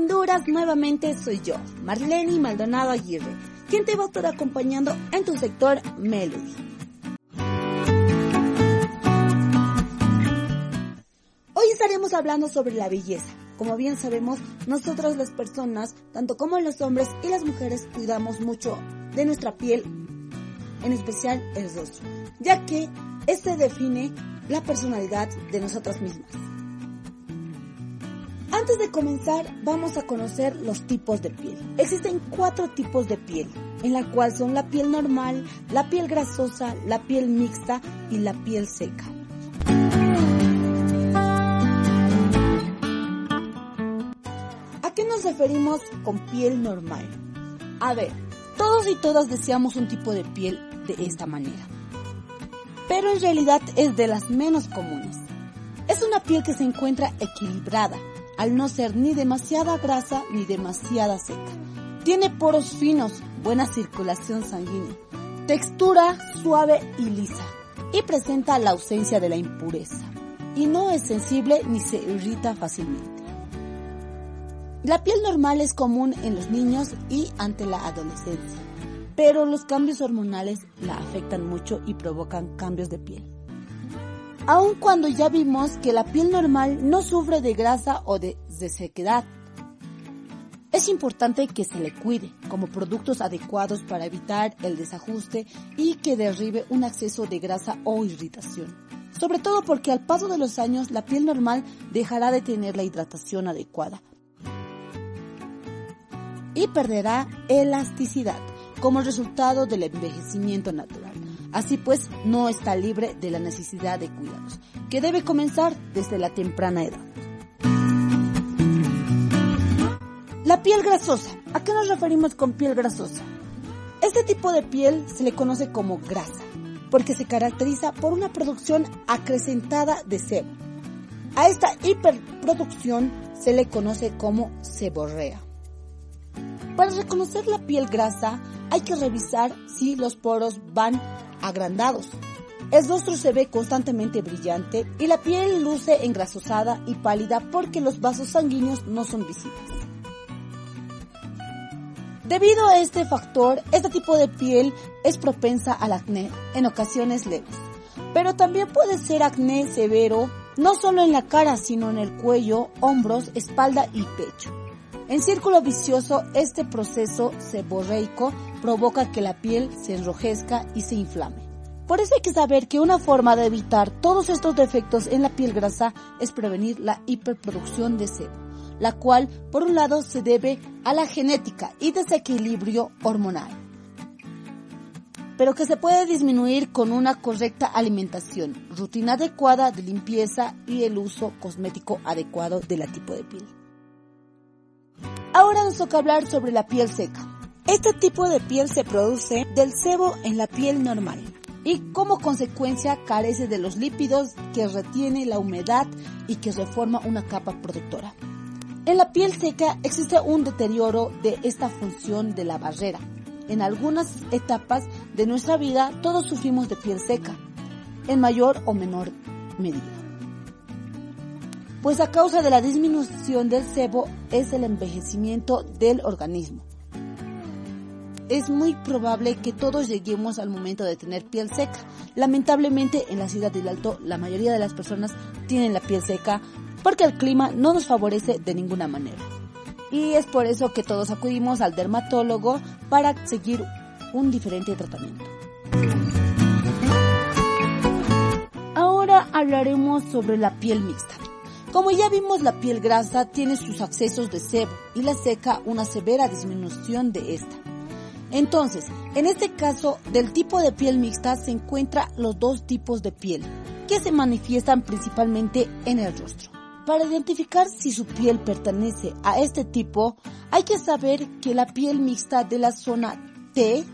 ¿Qué tal mis linduras? Nuevamente soy yo, Marlene Maldonado Aguirre, quien te va a estar acompañando en tu sector Melody. Hoy estaremos hablando sobre la belleza. Como bien sabemos, nosotros las personas, tanto como los hombres y las mujeres, cuidamos mucho de nuestra piel, en especial el rostro, ya que este define la personalidad de nosotras mismas. Antes de comenzar, vamos a conocer los tipos de piel. Existen cuatro tipos de piel, en la cual son la piel normal, la piel grasosa, la piel mixta y la piel seca. ¿A qué nos referimos con piel normal? A ver, todos y todas deseamos un tipo de piel de esta manera, pero en realidad es de las menos comunes. Es una piel que se encuentra equilibrada, al no ser ni demasiada grasa ni demasiada seca. Tiene poros finos, buena circulación sanguínea, textura suave y lisa, y presenta la ausencia de la impureza, y no es sensible ni se irrita fácilmente. La piel normal es común en los niños y ante la adolescencia, pero los cambios hormonales la afectan mucho y provocan cambios de piel. Aun cuando ya vimos que la piel normal no sufre de grasa o de, sequedad, es importante que se le cuide como productos adecuados para evitar el desajuste y que derribe un exceso de grasa o irritación. Sobre todo porque al paso de los años la piel normal dejará de tener la hidratación adecuada y perderá elasticidad como resultado del envejecimiento natural. Así pues, no está libre de la necesidad de cuidados, que debe comenzar desde la temprana edad. La piel grasosa. ¿A qué nos referimos con piel grasosa? Este tipo de piel se le conoce como grasa, porque se caracteriza por una producción acrecentada de sebo. A esta hiperproducción se le conoce como seborrea. Para reconocer la piel grasa hay que revisar si los poros van agrandados. El rostro se ve constantemente brillante y la piel luce engrasosada y pálida porque los vasos sanguíneos no son visibles. Debido a este factor, este tipo de piel es propensa al acné en ocasiones leves, pero también puede ser acné severo no solo en la cara, sino en el cuello, hombros, espalda y pecho. En círculo vicioso, este proceso seborreico provoca que la piel se enrojezca y se inflame. Por eso hay que saber que una forma de evitar todos estos defectos en la piel grasa es prevenir la hiperproducción de sebo, la cual por un lado se debe a la genética y desequilibrio hormonal, pero que se puede disminuir con una correcta alimentación, rutina adecuada de limpieza y el uso cosmético adecuado de la tipo de piel. Ahora nos toca hablar sobre la piel seca. Este tipo de piel se produce del sebo en la piel normal y como consecuencia carece de los lípidos que retiene la humedad y que reforma una capa protectora. En la piel seca existe un deterioro de esta función de la barrera. En algunas etapas de nuestra vida todos sufrimos de piel seca, en mayor o menor medida. Pues a causa de la disminución del sebo es el envejecimiento del organismo. Es muy probable que todos lleguemos al momento de tener piel seca. Lamentablemente en la ciudad del Alto la mayoría de las personas tienen la piel seca porque el clima no nos favorece de ninguna manera. Y es por eso que todos acudimos al dermatólogo para seguir un diferente tratamiento. Ahora hablaremos sobre la piel mixta. Como ya vimos, la piel grasa tiene sus accesos de sebo y la seca una severa disminución de esta. Entonces, en este caso, del tipo de piel mixta se encuentran los dos tipos de piel, que se manifiestan principalmente en el rostro. Para identificar si su piel pertenece a este tipo, hay que saber que la piel mixta de la zona T,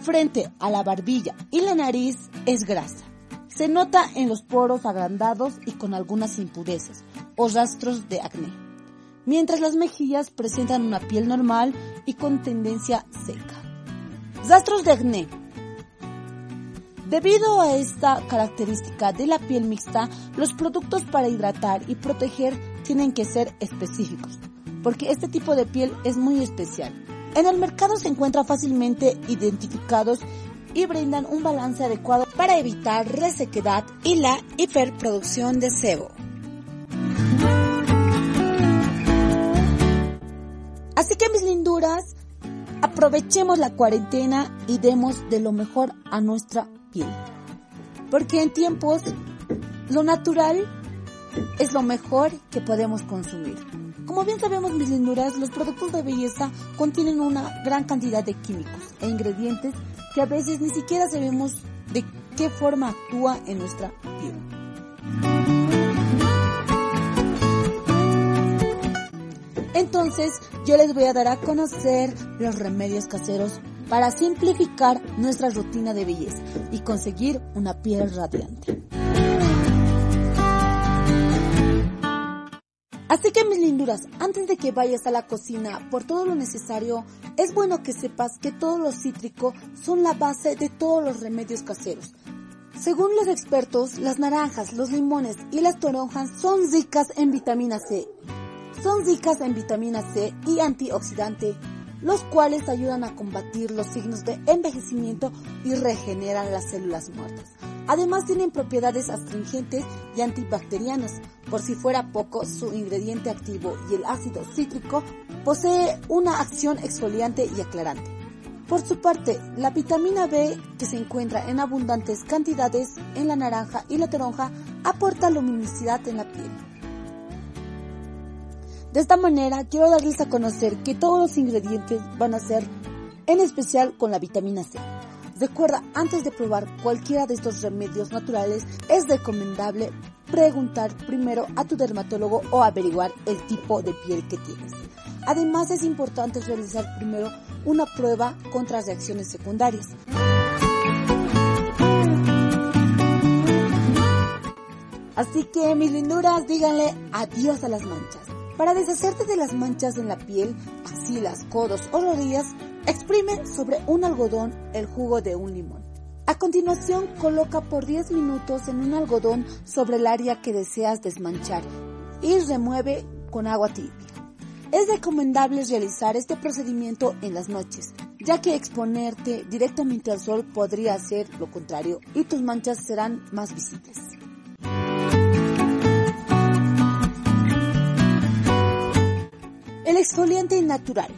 frente a la barbilla y la nariz, es grasa. Se nota en los poros agrandados y con algunas impurezas o rastros de acné, mientras las mejillas presentan una piel normal y con tendencia seca. Rastros de acné. Debido a esta característica de la piel mixta, los productos para hidratar y proteger tienen que ser específicos, porque este tipo de piel es muy especial. En el mercado se encuentran fácilmente identificados y brindan un balance adecuado para evitar resequedad y la hiperproducción de sebo. Así que mis linduras, aprovechemos la cuarentena y demos de lo mejor a nuestra piel. Porque en tiempos lo natural es lo mejor que podemos consumir. Como bien sabemos mis linduras, los productos de belleza contienen una gran cantidad de químicos e ingredientes que a veces ni siquiera sabemos de qué forma actúa en nuestra piel. Entonces yo les voy a dar a conocer los remedios caseros para simplificar nuestra rutina de belleza y conseguir una piel radiante. Así que mis linduras, antes de que vayas a la cocina por todo lo necesario, es bueno que sepas que todos los cítricos son la base de todos los remedios caseros. Según los expertos, las naranjas, los limones y las toronjas son ricas en vitamina C. Son ricas en vitamina C y antioxidante, los cuales ayudan a combatir los signos de envejecimiento y regeneran las células muertas. Además tienen propiedades astringentes y antibacterianas. Por si fuera poco, su ingrediente activo y el ácido cítrico posee una acción exfoliante y aclarante. Por su parte, la vitamina B, que se encuentra en abundantes cantidades en la naranja y la toronja, aporta luminosidad en la piel. De esta manera, quiero darles a conocer que todos los ingredientes van a ser en especial con la vitamina C. Recuerda, antes de probar cualquiera de estos remedios naturales, es recomendable preguntar primero a tu dermatólogo o averiguar el tipo de piel que tienes. Además, es importante realizar primero una prueba contra reacciones secundarias. Así que, mis linduras, díganle adiós a las manchas. Para deshacerte de las manchas en la piel, axilas, codos o rodillas, Exprime sobre un algodón el jugo de un limón. A continuación, coloca por 10 minutos en un algodón sobre el área que deseas desmanchar y remueve con agua tibia. Es recomendable realizar este procedimiento en las noches, ya que exponerte directamente al sol podría hacer lo contrario y tus manchas serán más visibles. El exfoliante natural.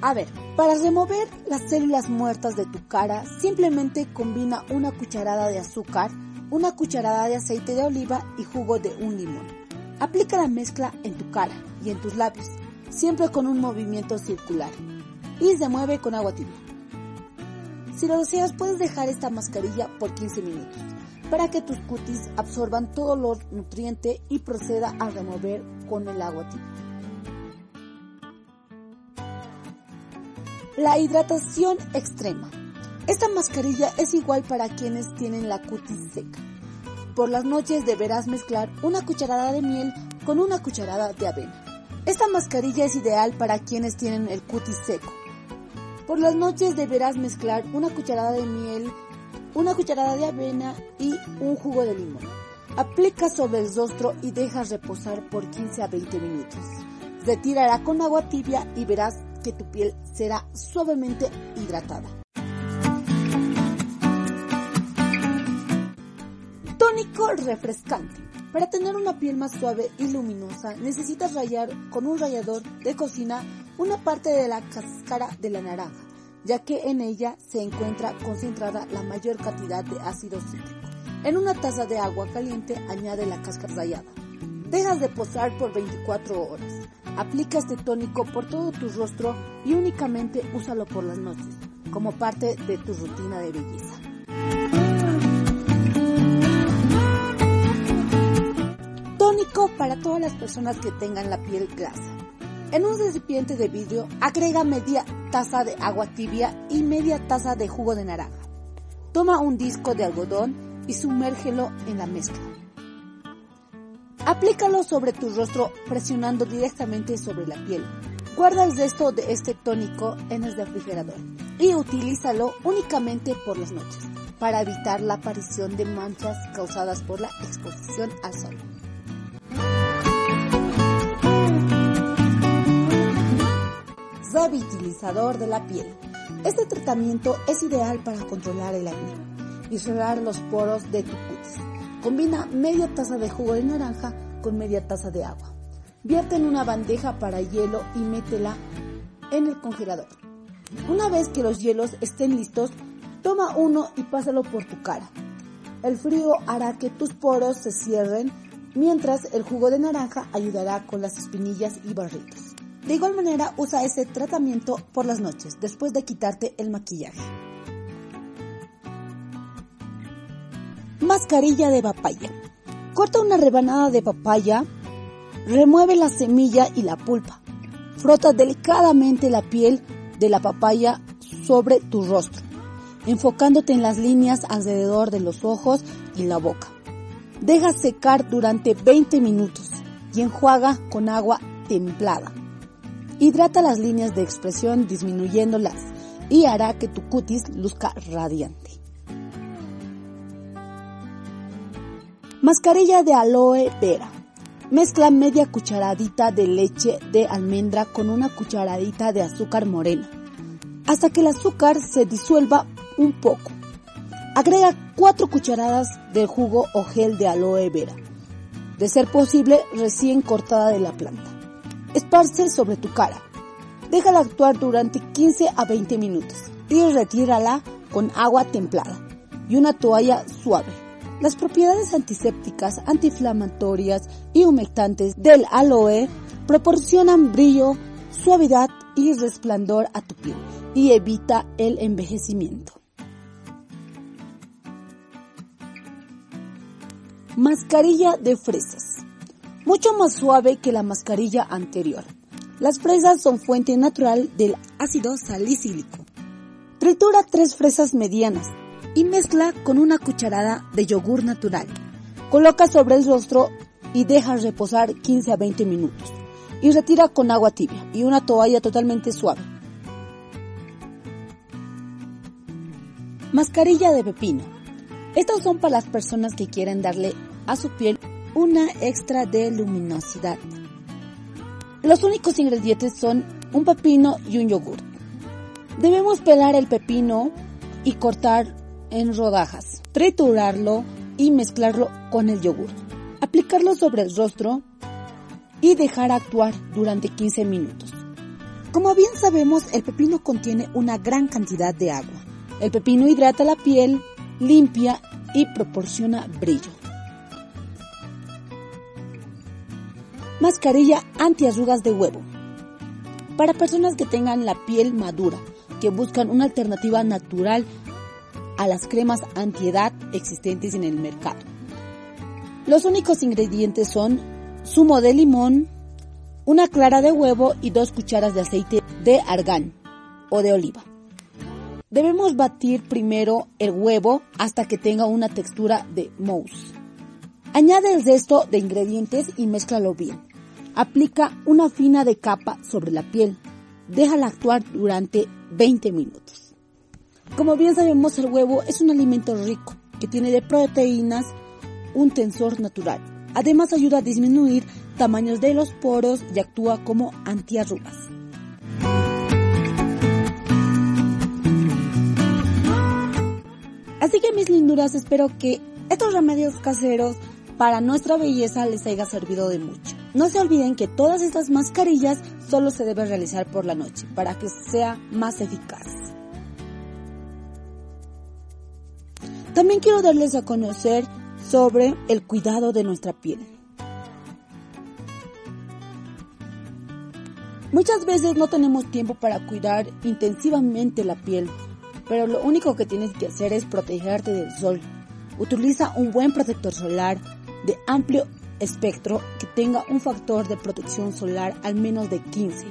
A ver, para remover las células muertas de tu cara, simplemente combina una cucharada de azúcar, una cucharada de aceite de oliva y jugo de un limón. Aplica la mezcla en tu cara y en tus labios, siempre con un movimiento circular. Y remueve con agua tibia. Si lo deseas, puedes dejar esta mascarilla por 15 minutos para que tus cutis absorban todo los nutriente y proceda a remover con el agua tibia. La hidratación extrema. Esta mascarilla es igual para quienes tienen la cutis seca. Por las noches deberás mezclar una cucharada de miel con una cucharada de avena. Esta mascarilla es ideal para quienes tienen el cutis seco. Por las noches deberás mezclar una cucharada de miel, una cucharada de avena y un jugo de limón. Aplica sobre el rostro y deja reposar por 15 a 20 minutos. Retírala con agua tibia y verás que tu piel será suavemente hidratada. Tónico refrescante. Para tener una piel más suave y luminosa necesitas rayar con un rallador de cocina una parte de la cáscara de la naranja, ya que en ella se encuentra concentrada la mayor cantidad de ácido cítrico. En una taza de agua caliente añade la cáscara rallada. Dejas de posar por 24 horas. Aplica este tónico por todo tu rostro y únicamente úsalo por las noches, como parte de tu rutina de belleza. Tónico para todas las personas que tengan la piel grasa. En un recipiente de vidrio agrega media taza de agua tibia y media taza de jugo de naranja. Toma un disco de algodón y sumérgelo en la mezcla. Aplícalo sobre tu rostro presionando directamente sobre la piel. Guarda el resto de este tónico en el refrigerador y utilízalo únicamente por las noches para evitar la aparición de manchas causadas por la exposición al sol. Revitalizador de la piel. Este tratamiento es ideal para controlar el acné y cerrar los poros de tu cutis. Combina media taza de jugo de naranja con media taza de agua. Vierte en una bandeja para hielo y métela en el congelador. Una vez que los hielos estén listos, toma uno y pásalo por tu cara. El frío hará que tus poros se cierren, mientras el jugo de naranja ayudará con las espinillas y barritos. De igual manera, usa ese tratamiento por las noches, después de quitarte el maquillaje. Mascarilla de papaya. Corta una rebanada de papaya, remueve la semilla y la pulpa. Frota delicadamente la piel de la papaya sobre tu rostro, enfocándote en las líneas alrededor de los ojos y la boca. Deja secar durante 20 minutos y enjuaga con agua templada. Hidrata las líneas de expresión disminuyéndolas y hará que tu cutis luzca radiante. Mascarilla de aloe vera. Mezcla media cucharadita de leche de almendra con una cucharadita de azúcar morena, hasta que el azúcar se disuelva un poco. Agrega 4 cucharadas de jugo o gel de aloe vera, de ser posible recién cortada de la planta. Esparce sobre tu cara. Déjala actuar durante 15 a 20 minutos y retírala con agua templada y una toalla suave. Las propiedades antisépticas, antiinflamatorias y humectantes del aloe proporcionan brillo, suavidad y resplandor a tu piel y evita el envejecimiento. Mascarilla de fresas. Mucho más suave que la mascarilla anterior. Las fresas son fuente natural del ácido salicílico. Tritura tres fresas medianas y mezcla con una cucharada de yogur natural. Coloca sobre el rostro y deja reposar 15 a 20 minutos. Y retira con agua tibia y una toalla totalmente suave. Mascarilla de pepino. Estos son para las personas que quieren darle a su piel una extra de luminosidad. Los únicos ingredientes son un pepino y un yogur. Debemos pelar el pepino y cortar en rodajas, triturarlo y mezclarlo con el yogur. Aplicarlo sobre el rostro y dejar actuar durante 15 minutos. Como bien sabemos, el pepino contiene una gran cantidad de agua. El pepino hidrata la piel, limpia y proporciona brillo. Mascarilla antiarrugas de huevo. Para personas que tengan la piel madura, que buscan una alternativa natural a las cremas antiedad existentes en el mercado. Los únicos ingredientes son zumo de limón, una clara de huevo y dos cucharas de aceite de argán o de oliva. Debemos batir primero el huevo hasta que tenga una textura de mousse. Añade el resto de ingredientes y mézclalo bien. Aplica una fina de capa sobre la piel. Déjala actuar durante 20 minutos. Como bien sabemos, el huevo es un alimento rico que tiene de proteínas un tensor natural. Además ayuda a disminuir tamaños de los poros y actúa como antiarrugas. Así que mis linduras, espero que estos remedios caseros para nuestra belleza les haya servido de mucho. No se olviden que todas estas mascarillas solo se deben realizar por la noche para que sea más eficaz. También quiero darles a conocer sobre el cuidado de nuestra piel. Muchas veces no tenemos tiempo para cuidar intensivamente la piel, pero lo único que tienes que hacer es protegerte del sol. Utiliza un buen protector solar de amplio espectro que tenga un factor de protección solar al menos de 15.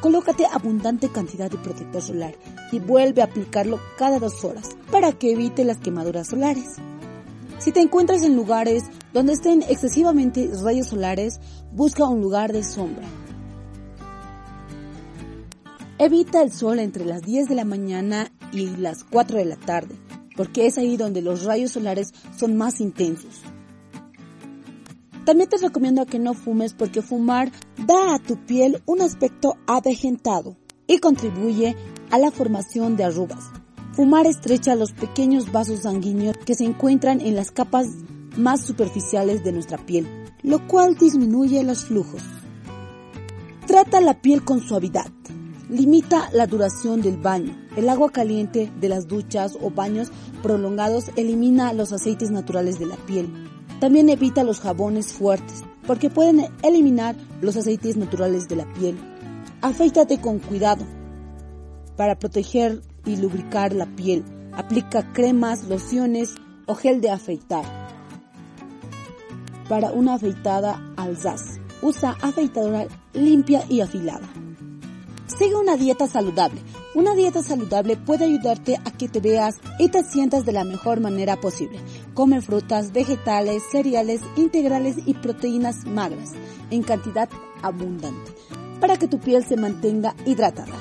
Colócate abundante cantidad de protector solar y vuelve a aplicarlo cada dos horas para que evite las quemaduras solares. Si te encuentras en lugares donde estén excesivamente rayos solares, busca un lugar de sombra. Evita el sol entre las 10 de la mañana y las 4 de la tarde, porque es ahí donde los rayos solares son más intensos. También te recomiendo que no fumes porque fumar da a tu piel un aspecto avejentado y contribuye a la formación de arrugas. Fumar estrecha los pequeños vasos sanguíneos que se encuentran en las capas más superficiales de nuestra piel, lo cual disminuye los flujos. Trata la piel con suavidad. Limita la duración del baño. El agua caliente de las duchas o baños prolongados elimina los aceites naturales de la piel también evita los jabones fuertes, porque pueden eliminar los aceites naturales de la piel. Afeítate con cuidado. Para proteger y lubricar la piel, aplica cremas, lociones o gel de afeitar. Para una afeitada alzaz, usa afeitadora limpia y afilada. Sigue una dieta saludable. Una dieta saludable puede ayudarte a que te veas y te sientas de la mejor manera posible. Come frutas, vegetales, cereales integrales y proteínas magras en cantidad abundante para que tu piel se mantenga hidratada.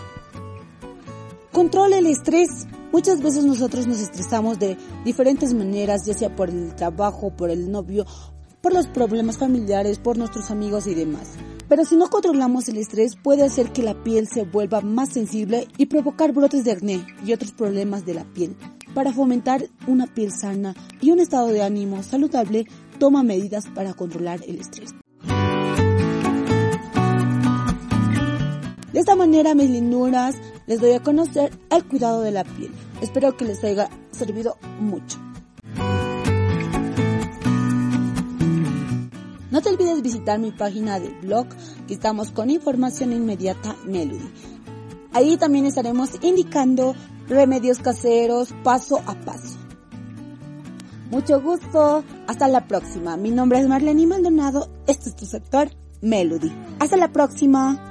Controla el estrés. Muchas veces nosotros nos estresamos de diferentes maneras, ya sea por el trabajo, por el novio, por los problemas familiares, por nuestros amigos y demás. Pero si no controlamos el estrés puede hacer que la piel se vuelva más sensible y provocar brotes de acné y otros problemas de la piel. Para fomentar una piel sana y un estado de ánimo saludable, toma medidas para controlar el estrés. De esta manera, mis linduras, les doy a conocer el cuidado de la piel. Espero que les haya servido mucho. No te olvides visitar mi página de blog que estamos con información inmediata Melody. Ahí también estaremos indicando remedios caseros paso a paso. Mucho gusto, hasta la próxima. Mi nombre es Marlene Maldonado, este es tu sector Melody. Hasta la próxima.